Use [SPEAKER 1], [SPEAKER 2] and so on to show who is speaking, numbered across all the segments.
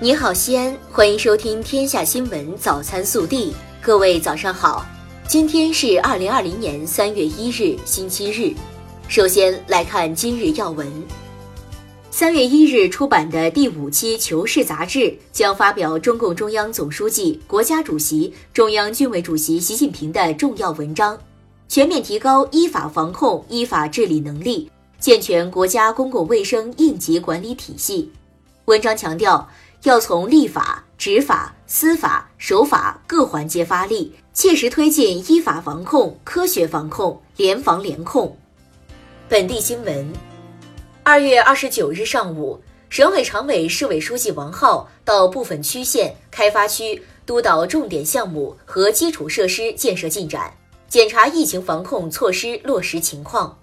[SPEAKER 1] 你好，西安，欢迎收听《天下新闻早餐速递》。各位早上好，今天是二零二零年三月一日，星期日。首先来看今日要闻。三月一日出版的第五期《求是》杂志将发表中共中央总书记、国家主席、中央军委主席习近平的重要文章，全面提高依法防控、依法治理能力，健全国家公共卫生应急管理体系。文章强调。要从立法、执法、司法、守法各环节发力，切实推进依法防控、科学防控、联防联控。本地新闻：二月二十九日上午，省委常委、市委书记王浩到部分区县、开发区督导重点项目和基础设施建设进展，检查疫情防控措施落实情况。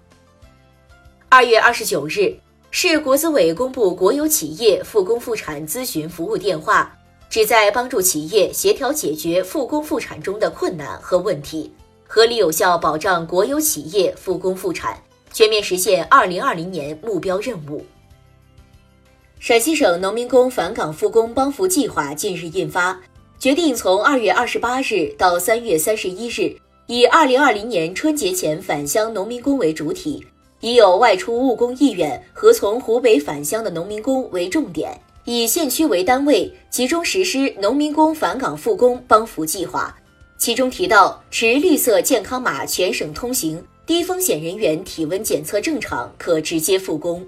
[SPEAKER 1] 二月二十九日。市国资委公布国有企业复工复产咨询服务电话，旨在帮助企业协调解决复工复产中的困难和问题，合理有效保障国有企业复工复产，全面实现二零二零年目标任务。陕西省农民工返岗复工帮扶计划近日印发，决定从二月二十八日到三月三十一日，以二零二零年春节前返乡农民工为主体。以有外出务工意愿和从湖北返乡的农民工为重点，以县区为单位，集中实施农民工返岗复工帮扶计划。其中提到，持绿色健康码全省通行，低风险人员体温检测正常，可直接复工。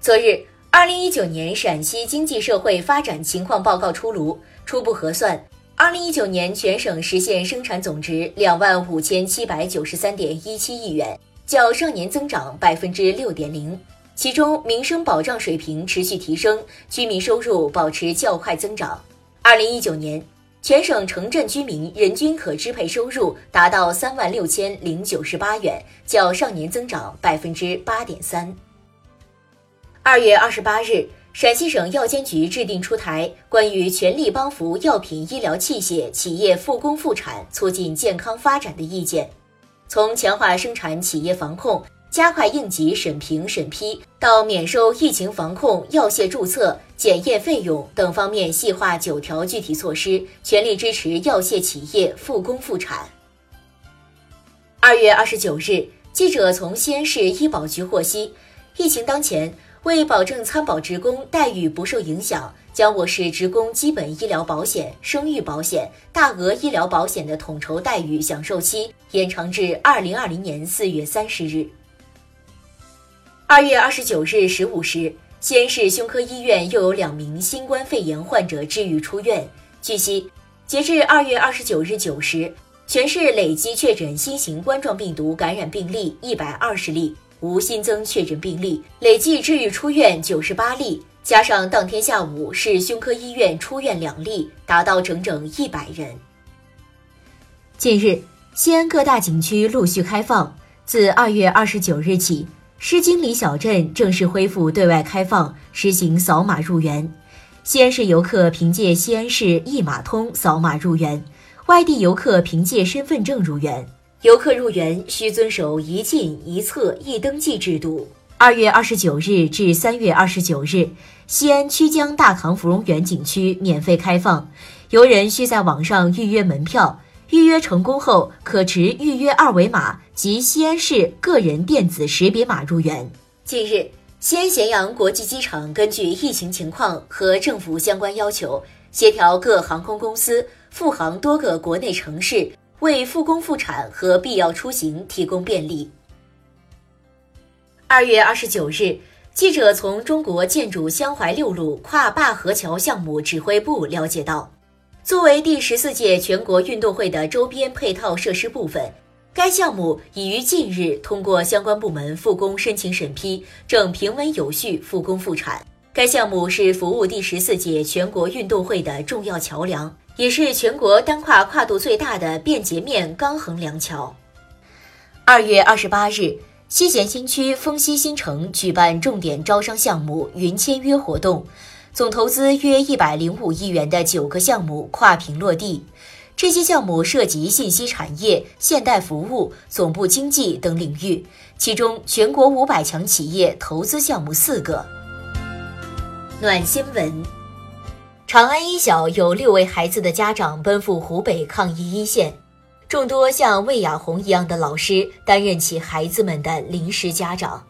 [SPEAKER 1] 昨日，二零一九年陕西经济社会发展情况报告出炉，初步核算，二零一九年全省实现生产总值两万五千七百九十三点一七亿元。较上年增长百分之六点零，其中民生保障水平持续提升，居民收入保持较快增长。二零一九年，全省城镇居民人均可支配收入达到三万六千零九十八元，较上年增长百分之八点三。二月二十八日，陕西省药监局制定出台关于全力帮扶药品医疗器械企业复工复产、促进健康发展的意见。从强化生产企业防控、加快应急审评审批，到免收疫情防控药械注册、检验费用等方面细化九条具体措施，全力支持药械企业复工复产。二月二十九日，记者从西安市医保局获悉，疫情当前，为保证参保职工待遇不受影响。将我市职工基本医疗保险、生育保险、大额医疗保险的统筹待遇享受期延长至二零二零年四月三十日。二月二十九日十五时，西安市胸科医院又有两名新冠肺炎患者治愈出院。据悉，截至二月二十九日九时，全市累计确诊新型冠状病毒感染病例一百二十例，无新增确诊病例，累计治愈出院九十八例。加上当天下午市胸科医院出院两例，达到整整一百人。近日，西安各大景区陆续开放，自二月二十九日起，诗经里小镇正式恢复对外开放，实行扫码入园。西安市游客凭借西安市一码通扫码入园，外地游客凭借身份证入园。游客入园需遵守一进一测一登记制度。二月二十九日至三月二十九日。西安曲江大唐芙蓉园景区免费开放，游人需在网上预约门票，预约成功后可持预约二维码及西安市个人电子识别码入园。近日，西安咸阳国际机场根据疫情情况和政府相关要求，协调各航空公司复航多个国内城市，为复工复产和必要出行提供便利。二月二十九日。记者从中国建筑湘淮六路跨灞河桥项目指挥部了解到，作为第十四届全国运动会的周边配套设施部分，该项目已于近日通过相关部门复工申请审批，正平稳有序复工复产。该项目是服务第十四届全国运动会的重要桥梁，也是全国单跨跨度最大的便捷面钢横梁桥。二月二十八日。西咸新区丰西新城举办重点招商项目云签约活动，总投资约一百零五亿元的九个项目跨屏落地。这些项目涉及信息产业、现代服务、总部经济等领域，其中全国五百强企业投资项目四个。暖新闻。长安一小有六位孩子的家长奔赴湖北抗疫一线，众多像魏雅红一样的老师担任起孩子们的临时家长，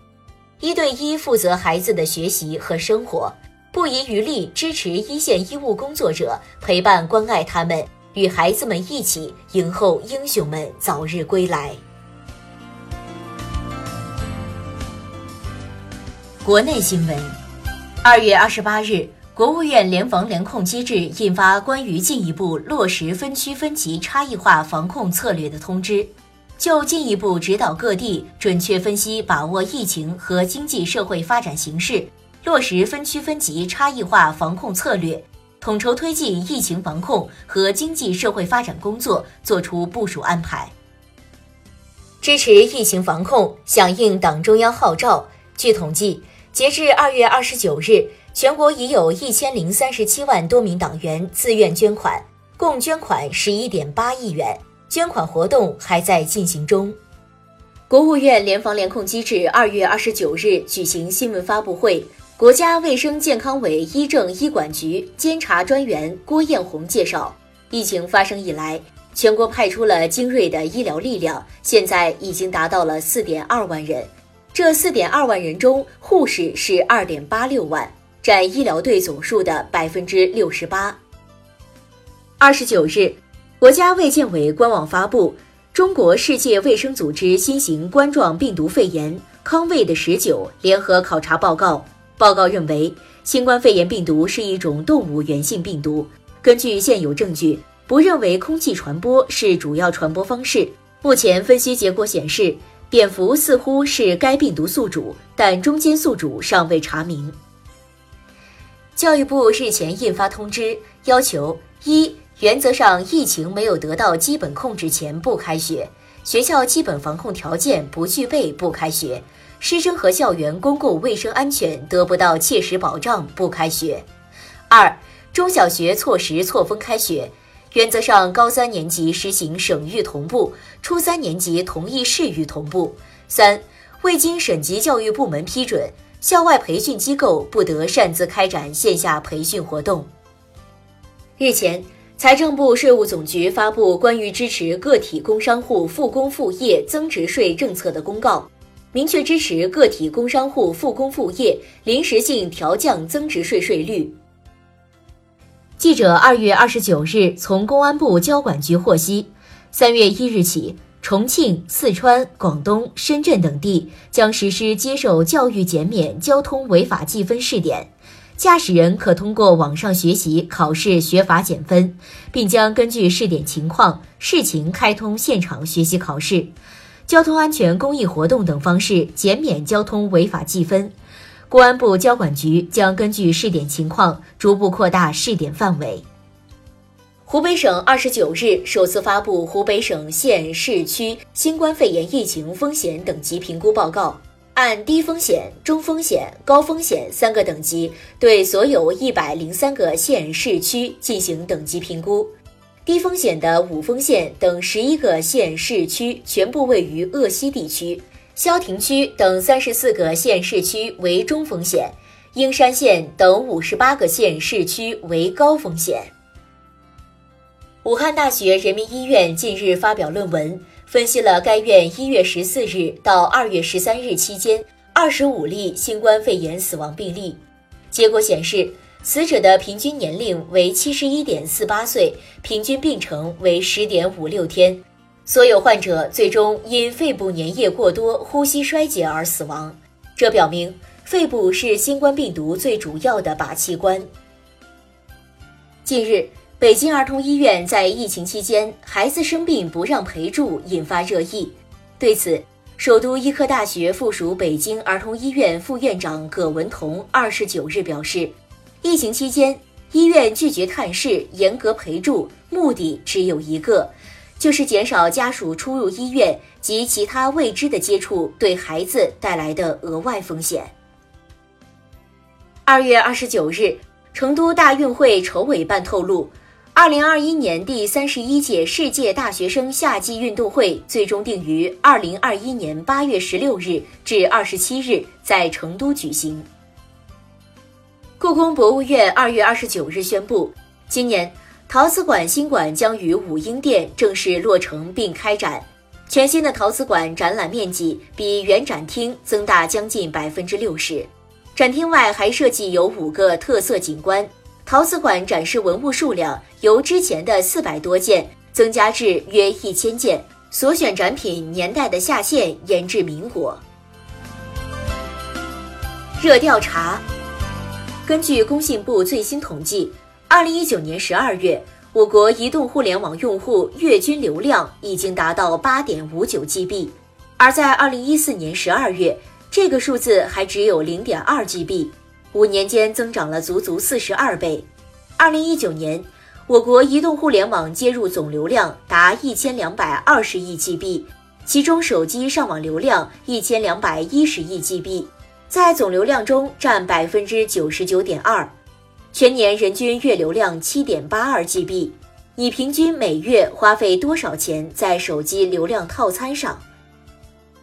[SPEAKER 1] 一对一负责孩子的学习和生活，不遗余力支持一线医务工作者，陪伴关爱他们，与孩子们一起迎候英雄们早日归来。国内新闻，二月二十八日。国务院联防联控机制印发关于进一步落实分区分级差异化防控策略的通知，就进一步指导各地准确分析把握疫情和经济社会发展形势，落实分区分级差异化防控策略，统筹推进疫情防控和经济社会发展工作作出部署安排。支持疫情防控，响应党中央号召。据统计，截至二月二十九日。全国已有一千零三十七万多名党员自愿捐款，共捐款十一点八亿元，捐款活动还在进行中。国务院联防联控机制二月二十九日举行新闻发布会，国家卫生健康委医政医管局监察专员郭艳红介绍，疫情发生以来，全国派出了精锐的医疗力量，现在已经达到了四点二万人，这四点二万人中，护士是二点八六万。占医疗队总数的百分之六十八。二十九日，国家卫健委官网发布《中国世界卫生组织新型冠状病毒肺炎康卫的十九联合考察报告》。报告认为，新冠肺炎病毒是一种动物源性病毒。根据现有证据，不认为空气传播是主要传播方式。目前分析结果显示，蝙蝠似乎是该病毒宿主，但中间宿主尚未查明。教育部日前印发通知，要求：一、原则上疫情没有得到基本控制前不开学，学校基本防控条件不具备不开学，师生和校园公共卫生安全得不到切实保障不开学；二、中小学错时错峰开学，原则上高三年级实行省域同步，初三年级同意市域同步；三、未经省级教育部门批准。校外培训机构不得擅自开展线下培训活动。日前，财政部、税务总局发布关于支持个体工商户复工复业增值税政策的公告，明确支持个体工商户复工复业，临时性调降增值税税率。记者二月二十九日从公安部交管局获悉，三月一日起。重庆、四川、广东、深圳等地将实施接受教育减免交通违法记分试点，驾驶人可通过网上学习考试学法减分，并将根据试点情况试情开通现场学习考试、交通安全公益活动等方式减免交通违法记分。公安部交管局将根据试点情况逐步扩大试点范围。湖北省二十九日首次发布湖北省县市区新冠肺炎疫情风险等级评估报告，按低风险、中风险、高风险三个等级，对所有一百零三个县市区进行等级评估。低风险的五丰县等十一个县市区全部位于鄂西地区，萧亭区等三十四个县市区为中风险，英山县等五十八个县市区为高风险。武汉大学人民医院近日发表论文，分析了该院一月十四日到二月十三日期间二十五例新冠肺炎死亡病例。结果显示，死者的平均年龄为七十一点四八岁，平均病程为十点五六天。所有患者最终因肺部粘液过多、呼吸衰竭而死亡。这表明，肺部是新冠病毒最主要的靶器官。近日。北京儿童医院在疫情期间，孩子生病不让陪住，引发热议。对此，首都医科大学附属北京儿童医院副院长葛文同二十九日表示，疫情期间医院拒绝探视、严格陪住，目的只有一个，就是减少家属出入医院及其他未知的接触对孩子带来的额外风险。二月二十九日，成都大运会筹委办透露。二零二一年第三十一届世界大学生夏季运动会最终定于二零二一年八月十六日至二十七日在成都举行。故宫博物院二月二十九日宣布，今年陶瓷馆新馆将于武英殿正式落成并开展。全新的陶瓷馆展览面积比原展厅增大将近百分之六十，展厅外还设计有五个特色景观。陶瓷馆展示文物数量由之前的四百多件增加至约一千件，所选展品年代的下限延至民国。热调查，根据工信部最新统计，二零一九年十二月。我国移动互联网用户月均流量已经达到八点五九 GB，而在二零一四年十二月，这个数字还只有零点二 GB，五年间增长了足足四十二倍。二零一九年，我国移动互联网接入总流量达一千两百二十亿 GB，其中手机上网流量一千两百一十亿 GB，在总流量中占百分之九十九点二。全年人均月流量七点八二 GB，你平均每月花费多少钱在手机流量套餐上？